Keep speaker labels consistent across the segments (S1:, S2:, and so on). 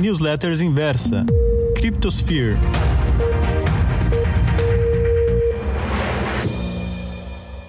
S1: Newsletters Inversa, Cryptosphere.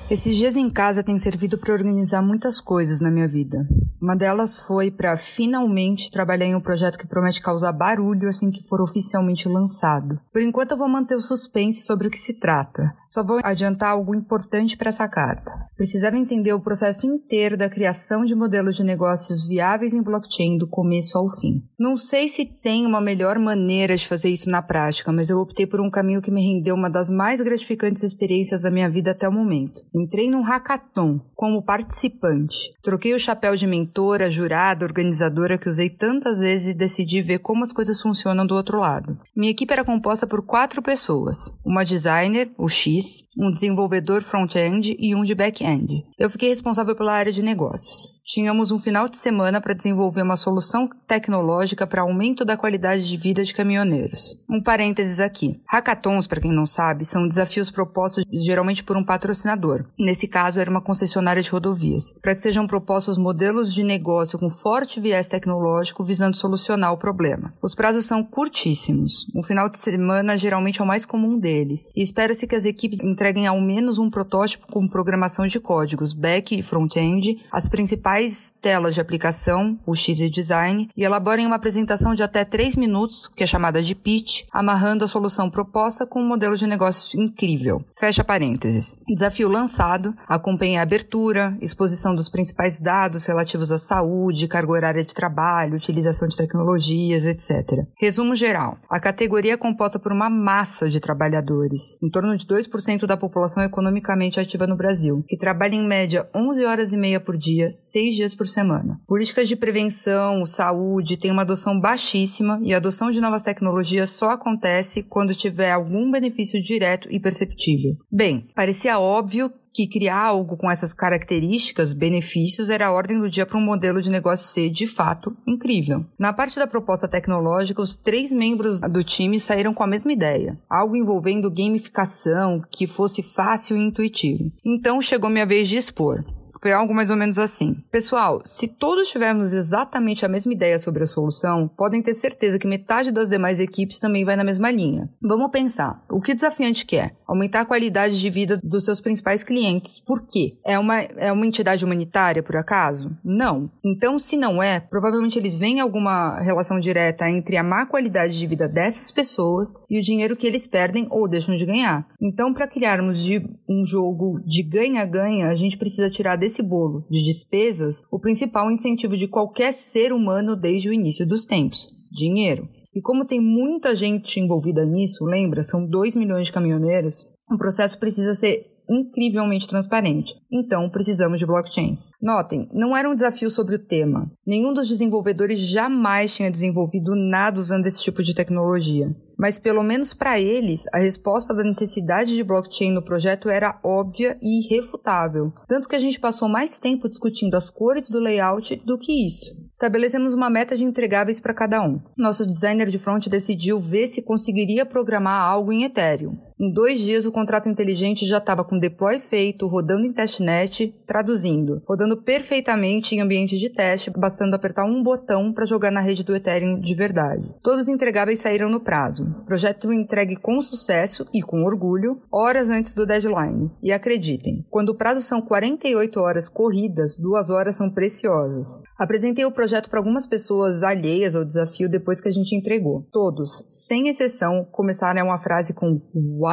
S2: Esses dias em casa têm servido para organizar muitas coisas na minha vida. Uma delas foi para finalmente trabalhar em um projeto que promete causar barulho assim que for oficialmente lançado. Por enquanto eu vou manter o suspense sobre o que se trata. Só vou adiantar algo importante para essa carta. Precisava entender o processo inteiro da criação de modelos de negócios viáveis em blockchain do começo ao fim. Não sei se tem uma melhor maneira de fazer isso na prática, mas eu optei por um caminho que me rendeu uma das mais gratificantes experiências da minha vida até o momento. Entrei num hackathon como participante. Troquei o chapéu de mentora, jurada, organizadora que usei tantas vezes e decidi ver como as coisas funcionam do outro lado. Minha equipe era composta por quatro pessoas: uma designer, o X, um desenvolvedor front-end e um de back-end. Eu fiquei responsável pela área de negócios tínhamos um final de semana para desenvolver uma solução tecnológica para aumento da qualidade de vida de caminhoneiros. Um parênteses aqui. Hackathons, para quem não sabe, são desafios propostos geralmente por um patrocinador. Nesse caso, era uma concessionária de rodovias, para que sejam propostos modelos de negócio com forte viés tecnológico visando solucionar o problema. Os prazos são curtíssimos. Um final de semana geralmente é o mais comum deles, e espera-se que as equipes entreguem ao menos um protótipo com programação de códigos, back e front-end, as principais principais telas de aplicação, o X Design, e elaborem uma apresentação de até 3 minutos, que é chamada de pitch, amarrando a solução proposta com um modelo de negócio incrível. Fecha parênteses. Desafio lançado, acompanhe a abertura, exposição dos principais dados relativos à saúde, carga horária de trabalho, utilização de tecnologias, etc. Resumo geral. A categoria é composta por uma massa de trabalhadores, em torno de 2% da população economicamente ativa no Brasil, que trabalha em média 11 horas e meia por dia, 6 seis dias por semana. Políticas de prevenção, saúde têm uma adoção baixíssima e a adoção de novas tecnologias só acontece quando tiver algum benefício direto e perceptível. Bem, parecia óbvio que criar algo com essas características, benefícios, era a ordem do dia para um modelo de negócio ser, de fato, incrível. Na parte da proposta tecnológica, os três membros do time saíram com a mesma ideia, algo envolvendo gamificação que fosse fácil e intuitivo. Então chegou minha vez de expor. Foi algo mais ou menos assim. Pessoal, se todos tivermos exatamente a mesma ideia sobre a solução, podem ter certeza que metade das demais equipes também vai na mesma linha. Vamos pensar, o que o desafiante quer? Aumentar a qualidade de vida dos seus principais clientes. Por quê? É uma, é uma entidade humanitária, por acaso? Não. Então, se não é, provavelmente eles veem alguma relação direta entre a má qualidade de vida dessas pessoas e o dinheiro que eles perdem ou deixam de ganhar. Então, para criarmos de um jogo de ganha-ganha, a gente precisa tirar desse bolo de despesas o principal incentivo de qualquer ser humano desde o início dos tempos: dinheiro. E como tem muita gente envolvida nisso, lembra? São 2 milhões de caminhoneiros. O processo precisa ser incrivelmente transparente. Então, precisamos de blockchain. Notem, não era um desafio sobre o tema. Nenhum dos desenvolvedores jamais tinha desenvolvido nada usando esse tipo de tecnologia. Mas pelo menos para eles, a resposta da necessidade de blockchain no projeto era óbvia e irrefutável. Tanto que a gente passou mais tempo discutindo as cores do layout do que isso. Estabelecemos uma meta de entregáveis para cada um. Nosso designer de front decidiu ver se conseguiria programar algo em Ethereum. Em dois dias, o contrato inteligente já estava com deploy feito, rodando em testnet, traduzindo, rodando perfeitamente em ambiente de teste, bastando apertar um botão para jogar na rede do Ethereum de verdade. Todos os entregáveis saíram no prazo. Projeto entregue com sucesso e com orgulho, horas antes do deadline. E acreditem, quando o prazo são 48 horas corridas, duas horas são preciosas. Apresentei o projeto para algumas pessoas alheias ao desafio depois que a gente entregou. Todos, sem exceção, começaram uma frase com Uau!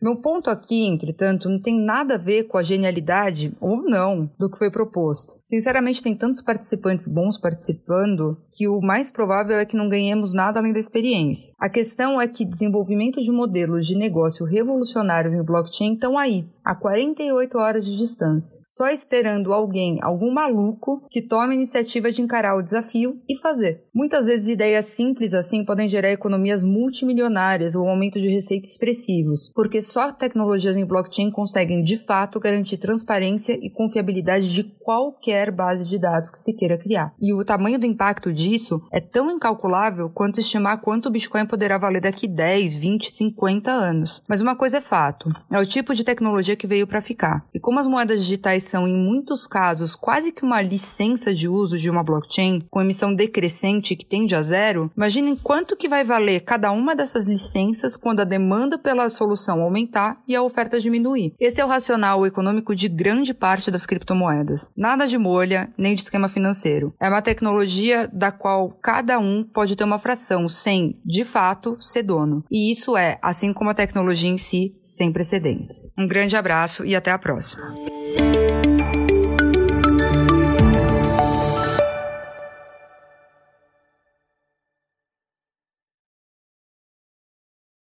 S2: Meu ponto aqui, entretanto, não tem nada a ver com a genialidade, ou não, do que foi proposto. Sinceramente, tem tantos participantes bons participando que o mais provável é que não ganhemos nada além da experiência. A questão é que desenvolvimento de modelos de negócio revolucionários em blockchain estão aí, a 48 horas de distância, só esperando alguém, algum maluco, que tome a iniciativa de encarar o desafio e fazer. Muitas vezes ideias simples assim podem gerar economias multimilionárias ou aumento de receita expressivos, porque só tecnologias em blockchain conseguem de fato garantir transparência e confiabilidade de qualquer base de dados que se queira criar. E o tamanho do impacto disso é tão incalculável quanto estimar quanto o Bitcoin poderá valer daqui 10, 20, 50 anos. Mas uma coisa é fato: é o tipo de tecnologia que veio para ficar. E como as moedas digitais são, em muitos casos, quase que uma licença de uso de uma blockchain, com emissão decrescente que tende a zero, imaginem quanto que vai valer cada uma dessas licenças quando a demanda pela solução aumentar e a oferta diminuir. Esse é o racional econômico de grande parte das criptomoedas. Nada de molha, nem de esquema financeiro. É uma tecnologia da qual cada um pode ter uma fração sem, de fato, ser dono. E isso é, assim como a tecnologia em si, sem precedentes. Um grande abraço e até a próxima.